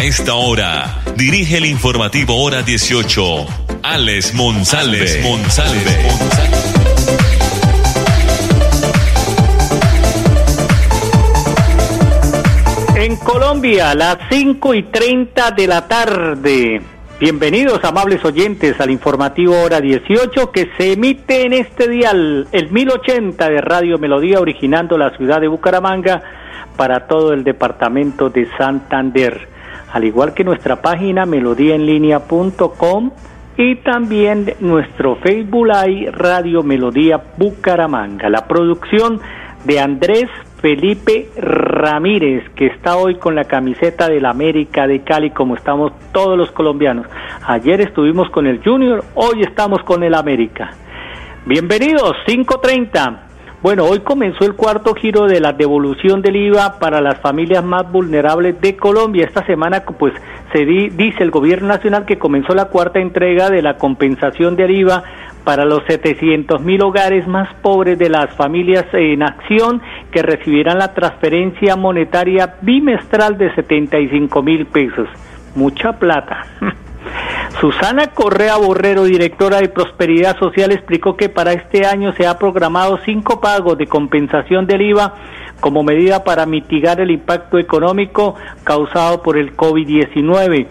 A esta hora, dirige el informativo Hora 18, Alex Monsalve. En Colombia, las 5 y 30 de la tarde. Bienvenidos, amables oyentes, al informativo Hora 18 que se emite en este día el 1080 de Radio Melodía, originando la ciudad de Bucaramanga para todo el departamento de Santander. Al igual que nuestra página melodíaenlínea.com y también nuestro Facebook Live Radio Melodía Bucaramanga. La producción de Andrés Felipe Ramírez, que está hoy con la camiseta del América de Cali, como estamos todos los colombianos. Ayer estuvimos con el Junior, hoy estamos con el América. Bienvenidos, 530. Bueno, hoy comenzó el cuarto giro de la devolución del IVA para las familias más vulnerables de Colombia. Esta semana, pues, se dice el gobierno nacional que comenzó la cuarta entrega de la compensación del IVA para los 700 mil hogares más pobres de las familias en acción que recibirán la transferencia monetaria bimestral de 75 mil pesos. Mucha plata. Susana Correa Borrero, directora de Prosperidad Social, explicó que para este año se ha programado cinco pagos de compensación del IVA como medida para mitigar el impacto económico causado por el COVID-19.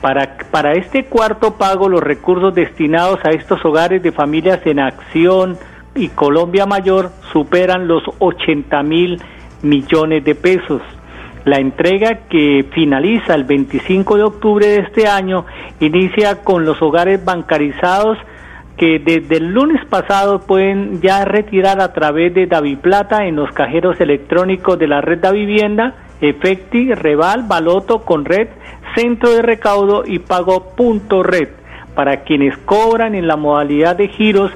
Para, para este cuarto pago, los recursos destinados a estos hogares de familias en acción y Colombia Mayor superan los 80 mil millones de pesos. La entrega que finaliza el 25 de octubre de este año inicia con los hogares bancarizados que desde el lunes pasado pueden ya retirar a través de Plata en los cajeros electrónicos de la red de vivienda, Efecti, Reval, Baloto, Conred, Centro de Recaudo y Pago Punto Red. Para quienes cobran en la modalidad de giros,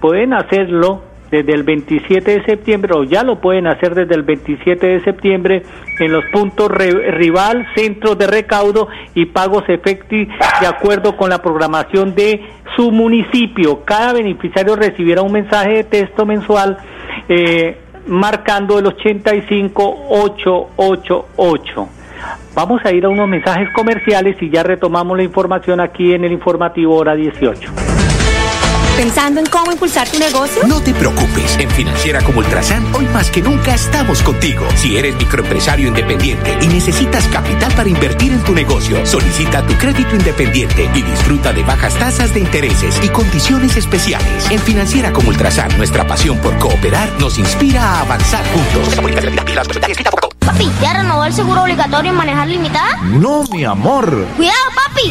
pueden hacerlo desde el 27 de septiembre o ya lo pueden hacer desde el 27 de septiembre en los puntos rival, centros de recaudo y pagos efecti de acuerdo con la programación de su municipio. Cada beneficiario recibirá un mensaje de texto mensual eh, marcando el 85888. Vamos a ir a unos mensajes comerciales y ya retomamos la información aquí en el informativo hora 18 pensando en cómo impulsar tu negocio? No te preocupes. En Financiera como Ultrasan, hoy más que nunca estamos contigo. Si eres microempresario independiente y necesitas capital para invertir en tu negocio, solicita tu crédito independiente y disfruta de bajas tasas de intereses y condiciones especiales. En Financiera como Ultrasan, nuestra pasión por cooperar nos inspira a avanzar juntos. Papi, ¿ya renovó el seguro obligatorio en manejar limitada? No, mi amor. Cuidado, papi.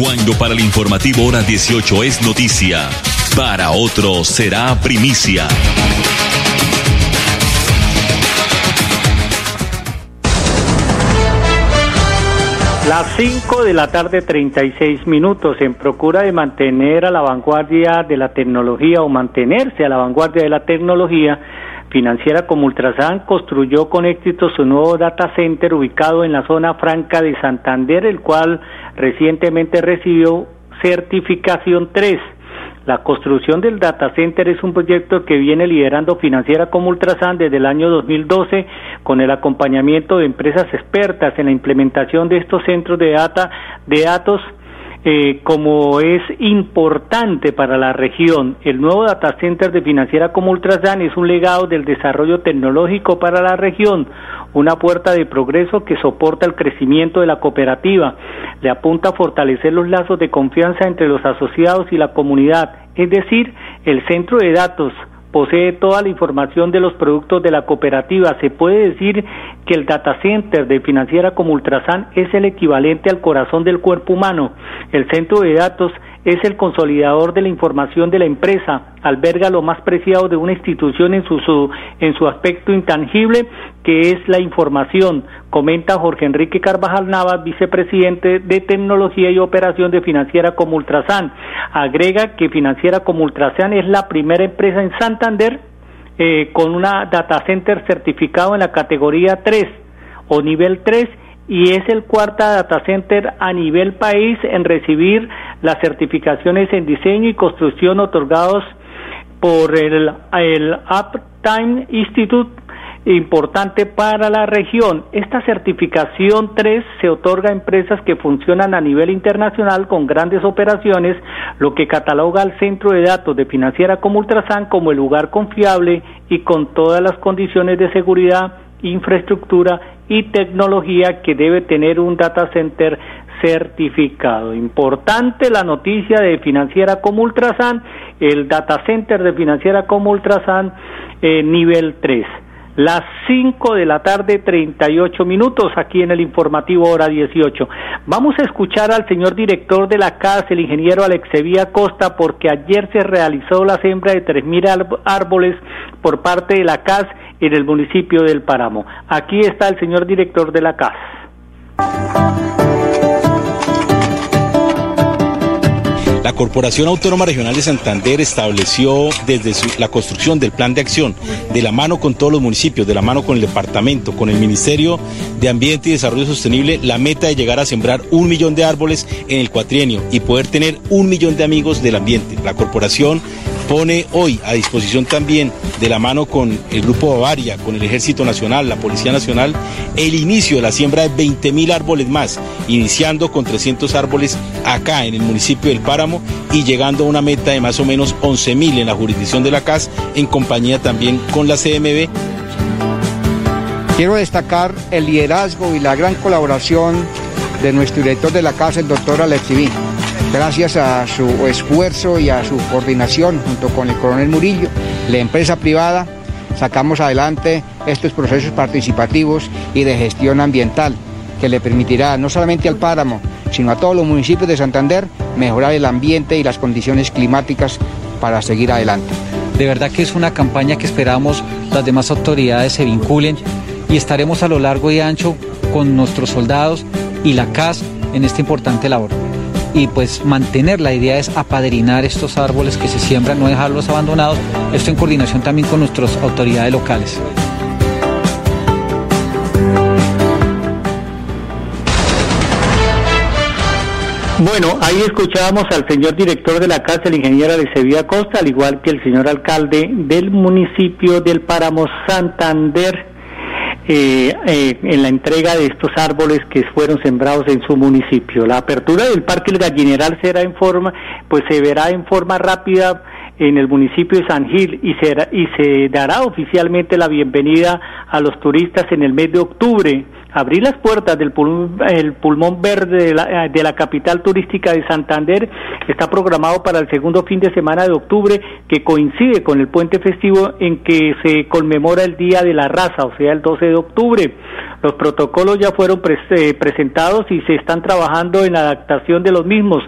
Cuando para el informativo hora 18 es noticia, para otro será primicia. Las 5 de la tarde 36 minutos en procura de mantener a la vanguardia de la tecnología o mantenerse a la vanguardia de la tecnología, Financiera como Ultrasan construyó con éxito su nuevo data center ubicado en la zona franca de Santander, el cual recientemente recibió certificación 3. La construcción del data center es un proyecto que viene liderando Financiera como Ultrasan desde el año 2012 con el acompañamiento de empresas expertas en la implementación de estos centros de data de datos eh, como es importante para la región. El nuevo data center de Financiera como Ultrasan es un legado del desarrollo tecnológico para la región, una puerta de progreso que soporta el crecimiento de la cooperativa. Le apunta a fortalecer los lazos de confianza entre los asociados y la comunidad, es decir, el centro de datos posee toda la información de los productos de la cooperativa. Se puede decir que el data center de Financiera como Ultrasan es el equivalente al corazón del cuerpo humano. El centro de datos es el consolidador de la información de la empresa, alberga lo más preciado de una institución en su, en su aspecto intangible, que es la información, comenta Jorge Enrique Carvajal Navas, vicepresidente de Tecnología y Operación de Financiera como Ultrasan. Agrega que Financiera como Ultrasan es la primera empresa en Santander eh, con una data center certificado en la categoría 3 o nivel 3 y es el cuarto data center a nivel país en recibir las certificaciones en diseño y construcción otorgados por el, el Uptime Institute importante para la región. Esta certificación 3 se otorga a empresas que funcionan a nivel internacional con grandes operaciones, lo que cataloga al centro de datos de financiera como Ultrasan como el lugar confiable y con todas las condiciones de seguridad, infraestructura y tecnología que debe tener un data center certificado. Importante la noticia de Financiera como Ultrasan, el data center de Financiera como Ultrasan eh, nivel 3. Las 5 de la tarde, 38 minutos, aquí en el informativo hora 18. Vamos a escuchar al señor director de la CAS, el ingeniero Alexevía Costa, porque ayer se realizó la siembra de 3.000 árboles por parte de la CAS en el municipio del Páramo. Aquí está el señor director de la CAS. La Corporación Autónoma Regional de Santander estableció desde la construcción del plan de acción, de la mano con todos los municipios, de la mano con el departamento, con el Ministerio de Ambiente y Desarrollo Sostenible, la meta de llegar a sembrar un millón de árboles en el cuatrienio y poder tener un millón de amigos del ambiente. La corporación pone hoy a disposición también, de la mano con el Grupo Bavaria, con el Ejército Nacional, la Policía Nacional, el inicio de la siembra de 20 mil árboles más, iniciando con 300 árboles acá en el municipio del Páramo y llegando a una meta de más o menos 11 mil en la jurisdicción de la CAS, en compañía también con la CMB. Quiero destacar el liderazgo y la gran colaboración de nuestro director de la casa, el doctor Alexiví Gracias a su esfuerzo y a su coordinación junto con el coronel Murillo, la empresa privada, sacamos adelante estos procesos participativos y de gestión ambiental que le permitirá no solamente al páramo, sino a todos los municipios de Santander mejorar el ambiente y las condiciones climáticas para seguir adelante. De verdad que es una campaña que esperamos las demás autoridades se vinculen y estaremos a lo largo y ancho con nuestros soldados y la CAS en esta importante labor y pues mantener la idea es apadrinar estos árboles que se siembran, no dejarlos abandonados, esto en coordinación también con nuestras autoridades locales. Bueno, ahí escuchábamos al señor director de la casa, el ingeniero de Sevilla Costa, al igual que el señor alcalde del municipio del Páramo Santander, eh, eh, en la entrega de estos árboles que fueron sembrados en su municipio. La apertura del Parque El Gallineral será en forma, pues se verá en forma rápida en el municipio de San Gil y, y se dará oficialmente la bienvenida a los turistas en el mes de octubre abrir las puertas del pulmón, el pulmón verde de la, de la, capital turística de Santander está programado para el segundo fin de semana de octubre que coincide con el puente festivo en que se conmemora el Día de la Raza, o sea, el 12 de octubre. Los protocolos ya fueron eh, presentados y se están trabajando en la adaptación de los mismos.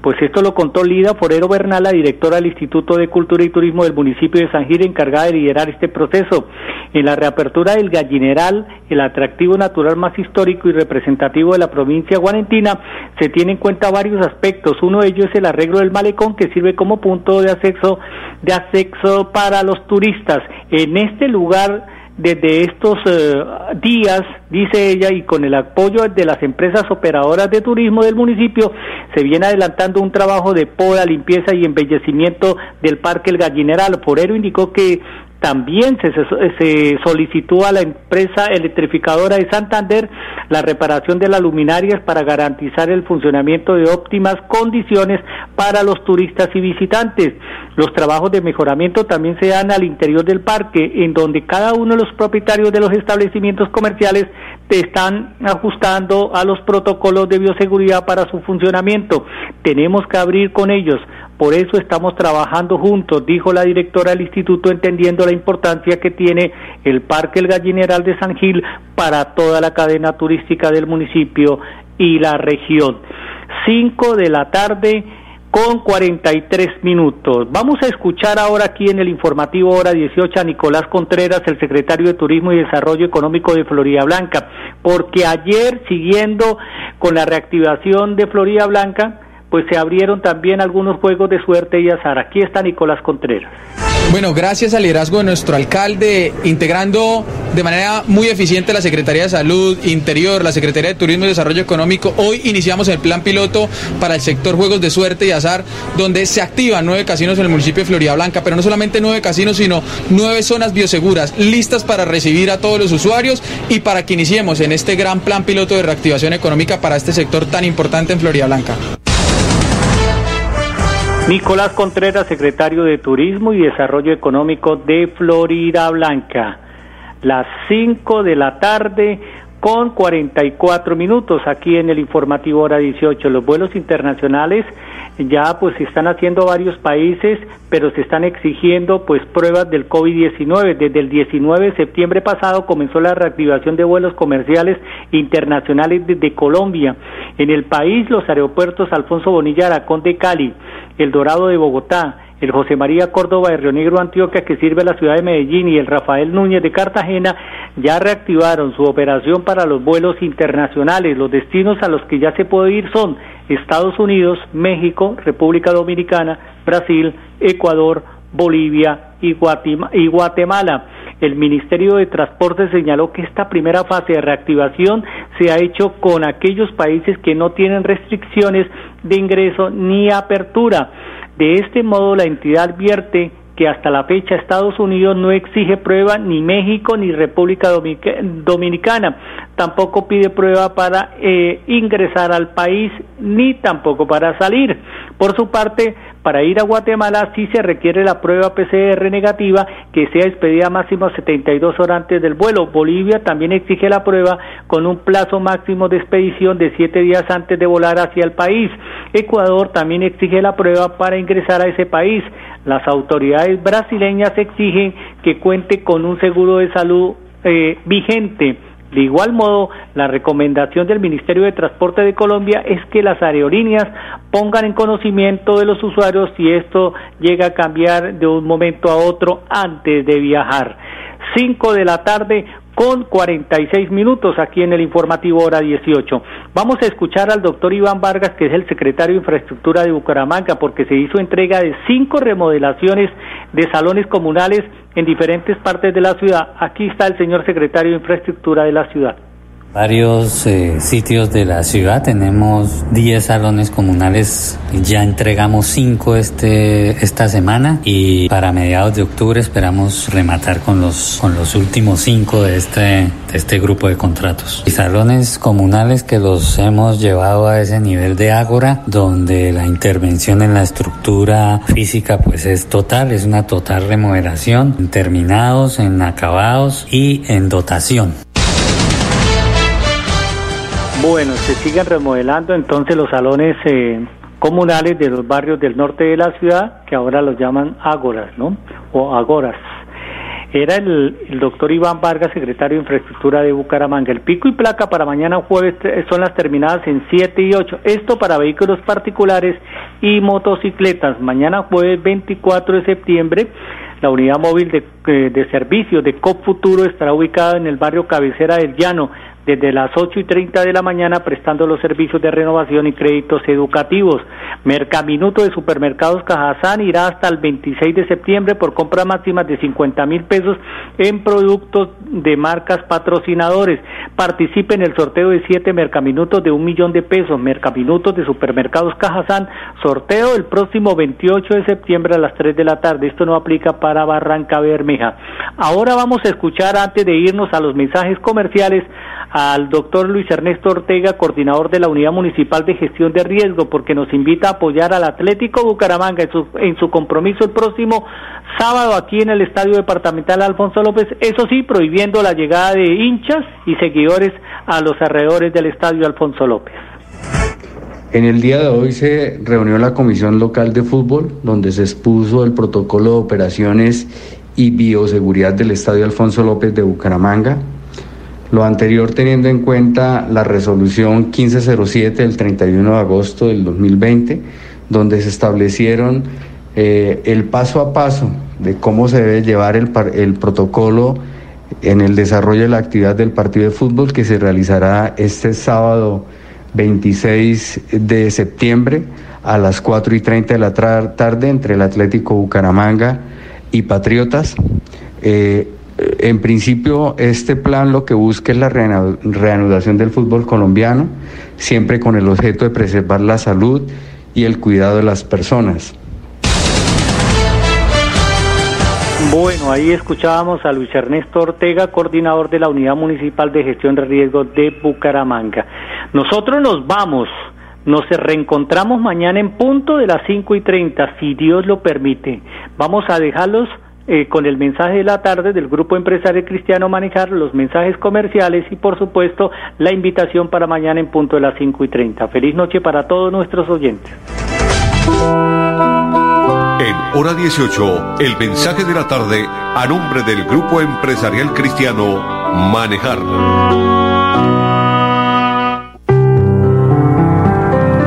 Pues esto lo contó Lida Forero Bernal, la directora del Instituto de Cultura y Turismo del municipio de San Gil, encargada de liderar este proceso. En la reapertura del gallineral, el atractivo natural más histórico y representativo de la provincia guarentina, se tiene en cuenta varios aspectos. Uno de ellos es el arreglo del malecón que sirve como punto de acceso, de acceso para los turistas. En este lugar desde estos eh, días, dice ella, y con el apoyo de las empresas operadoras de turismo del municipio, se viene adelantando un trabajo de poda, limpieza y embellecimiento del Parque El Gallineral. Forero indicó que también se, solicitó a la empresa electrificadora de Santander la reparación de las luminarias para garantizar el funcionamiento de óptimas condiciones para los turistas y visitantes. Los trabajos de mejoramiento también se dan al interior del parque, en donde cada uno de los propietarios de los establecimientos comerciales están ajustando a los protocolos de bioseguridad para su funcionamiento. Tenemos que abrir con ellos. Por eso estamos trabajando juntos, dijo la directora del instituto, entendiendo la importancia que tiene el Parque El Gallineral de San Gil para toda la cadena turística del municipio y la región. Cinco de la tarde con 43 minutos. Vamos a escuchar ahora aquí en el informativo hora 18 a Nicolás Contreras, el secretario de Turismo y Desarrollo Económico de Florida Blanca, porque ayer, siguiendo con la reactivación de Florida Blanca, pues se abrieron también algunos juegos de suerte y azar. Aquí está Nicolás Contreras. Bueno, gracias al liderazgo de nuestro alcalde, integrando de manera muy eficiente la Secretaría de Salud, Interior, la Secretaría de Turismo y Desarrollo Económico, hoy iniciamos el plan piloto para el sector juegos de suerte y azar, donde se activan nueve casinos en el municipio de Florida Blanca, pero no solamente nueve casinos, sino nueve zonas bioseguras, listas para recibir a todos los usuarios y para que iniciemos en este gran plan piloto de reactivación económica para este sector tan importante en Florida Blanca. Nicolás Contreras, secretario de Turismo y Desarrollo Económico de Florida Blanca. Las 5 de la tarde con 44 minutos aquí en el informativo hora 18. Los vuelos internacionales ya pues se están haciendo varios países, pero se están exigiendo pues pruebas del COVID-19. Desde el 19 de septiembre pasado comenzó la reactivación de vuelos comerciales internacionales desde Colombia. En el país los aeropuertos Alfonso Bonilla Aracón de Cali, El Dorado de Bogotá, el José María Córdoba de Río Negro, Antioquia, que sirve a la ciudad de Medellín, y el Rafael Núñez de Cartagena ya reactivaron su operación para los vuelos internacionales. Los destinos a los que ya se puede ir son Estados Unidos, México, República Dominicana, Brasil, Ecuador, Bolivia y Guatemala. El Ministerio de Transporte señaló que esta primera fase de reactivación se ha hecho con aquellos países que no tienen restricciones de ingreso ni apertura. De este modo, la entidad advierte que hasta la fecha Estados Unidos no exige prueba ni México ni República Dominicana. Tampoco pide prueba para eh, ingresar al país ni tampoco para salir. Por su parte, para ir a Guatemala sí se requiere la prueba PCR negativa que sea expedida máximo 72 horas antes del vuelo. Bolivia también exige la prueba con un plazo máximo de expedición de 7 días antes de volar hacia el país. Ecuador también exige la prueba para ingresar a ese país. Las autoridades brasileñas exigen que cuente con un seguro de salud eh, vigente. De igual modo, la recomendación del Ministerio de Transporte de Colombia es que las aerolíneas pongan en conocimiento de los usuarios si esto llega a cambiar de un momento a otro antes de viajar. 5 de la tarde, con 46 minutos aquí en el informativo hora 18. Vamos a escuchar al doctor Iván Vargas, que es el secretario de Infraestructura de Bucaramanga, porque se hizo entrega de cinco remodelaciones de salones comunales en diferentes partes de la ciudad. Aquí está el señor secretario de Infraestructura de la ciudad varios eh, sitios de la ciudad. Tenemos 10 salones comunales, ya entregamos 5 este, esta semana y para mediados de octubre esperamos rematar con los, con los últimos 5 de este, de este grupo de contratos. Y salones comunales que los hemos llevado a ese nivel de ágora, donde la intervención en la estructura física pues es total, es una total remodelación, en terminados, en acabados y en dotación. Bueno, se siguen remodelando entonces los salones eh, comunales de los barrios del norte de la ciudad, que ahora los llaman ágoras, ¿no? O agoras. Era el, el, doctor Iván Vargas, secretario de Infraestructura de Bucaramanga. El pico y placa para mañana jueves son las terminadas en 7 y 8. Esto para vehículos particulares y motocicletas. Mañana jueves 24 de septiembre la unidad móvil de, eh, de servicio de COP Futuro estará ubicada en el barrio Cabecera del Llano, desde las 8 y 30 de la mañana prestando los servicios de renovación y créditos educativos. Mercaminuto de Supermercados Cajazán irá hasta el 26 de septiembre por compra máxima de 50 mil pesos en productos de marcas patrocinadores. Participe en el sorteo de siete Mercaminutos de un millón de pesos. Mercaminutos de Supermercados Cajazán, sorteo el próximo 28 de septiembre a las 3 de la tarde. Esto no aplica para Barranca Bermeja. Ahora vamos a escuchar antes de irnos a los mensajes comerciales al doctor Luis Ernesto Ortega, coordinador de la Unidad Municipal de Gestión de Riesgo, porque nos invita a apoyar al Atlético Bucaramanga en su, en su compromiso el próximo sábado aquí en el Estadio Departamental Alfonso López, eso sí, prohibiendo la llegada de hinchas y seguidores a los alrededores del Estadio Alfonso López. En el día de hoy se reunió la Comisión Local de Fútbol, donde se expuso el protocolo de operaciones y bioseguridad del Estadio Alfonso López de Bucaramanga, lo anterior teniendo en cuenta la resolución 1507 del 31 de agosto del 2020, donde se establecieron eh, el paso a paso de cómo se debe llevar el, protocolo en el desarrollo de la actividad del partido de fútbol que se realizará este sábado 26 de septiembre a las 4 y 30 de la tarde entre el Atlético Bucaramanga y Patriotas. Eh, en principio, este plan lo que busca es la reanudación del fútbol colombiano, siempre con el objeto de preservar la salud y el cuidado de las personas. Bueno, ahí escuchábamos a Luis Ernesto Ortega, coordinador de la Unidad Municipal de Gestión de Riesgos de Bucaramanga. Nosotros nos vamos, nos reencontramos mañana en punto de las 5 y 30, si Dios lo permite. Vamos a dejarlos eh, con el mensaje de la tarde del Grupo Empresario Cristiano Manejar, los mensajes comerciales y, por supuesto, la invitación para mañana en punto de las 5 y 30. Feliz noche para todos nuestros oyentes. En hora 18, el mensaje de la tarde a nombre del Grupo Empresarial Cristiano Manejar.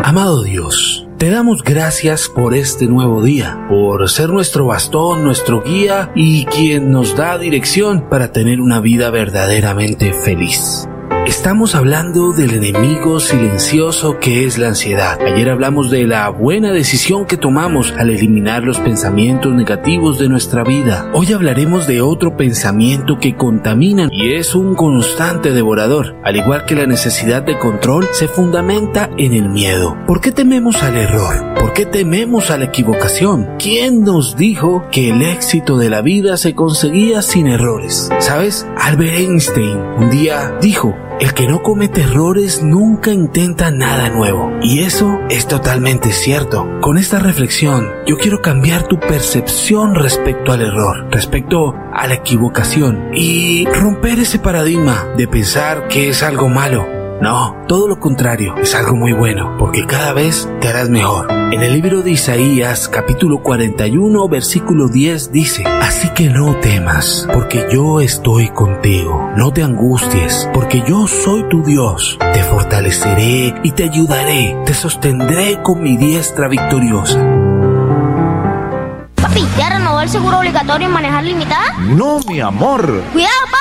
Amado Dios te damos gracias por este nuevo día, por ser nuestro bastón, nuestro guía y quien nos da dirección para tener una vida verdaderamente feliz. Estamos hablando del enemigo silencioso que es la ansiedad. Ayer hablamos de la buena decisión que tomamos al eliminar los pensamientos negativos de nuestra vida. Hoy hablaremos de otro pensamiento que contamina y es un constante devorador. Al igual que la necesidad de control, se fundamenta en el miedo. ¿Por qué tememos al error? ¿Por qué tememos a la equivocación? ¿Quién nos dijo que el éxito de la vida se conseguía sin errores? ¿Sabes? Albert Einstein un día dijo, el que no comete errores nunca intenta nada nuevo. Y eso es totalmente cierto. Con esta reflexión, yo quiero cambiar tu percepción respecto al error, respecto a la equivocación y romper ese paradigma de pensar que es algo malo no, todo lo contrario, es algo muy bueno, porque cada vez te harás mejor. En el libro de Isaías, capítulo 41, versículo 10 dice, Así que no temas, porque yo estoy contigo. No te angusties, porque yo soy tu Dios. Te fortaleceré y te ayudaré. Te sostendré con mi diestra victoriosa. Papi, ¿ya renovó el seguro obligatorio en manejar limitada? No, mi amor. Cuidado, papi.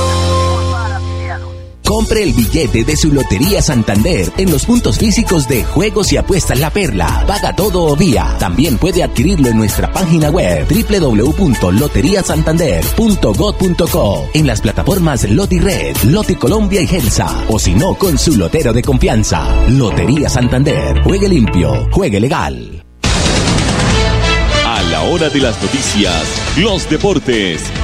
Compre el billete de su Lotería Santander en los puntos físicos de Juegos y Apuestas La Perla. Paga todo o vía. También puede adquirirlo en nuestra página web www.loteriasantander.gov.co en las plataformas Loti Red, Loti Colombia y Gelsa o si no con su lotero de confianza. Lotería Santander. Juegue limpio, juegue legal. A la hora de las noticias, los deportes,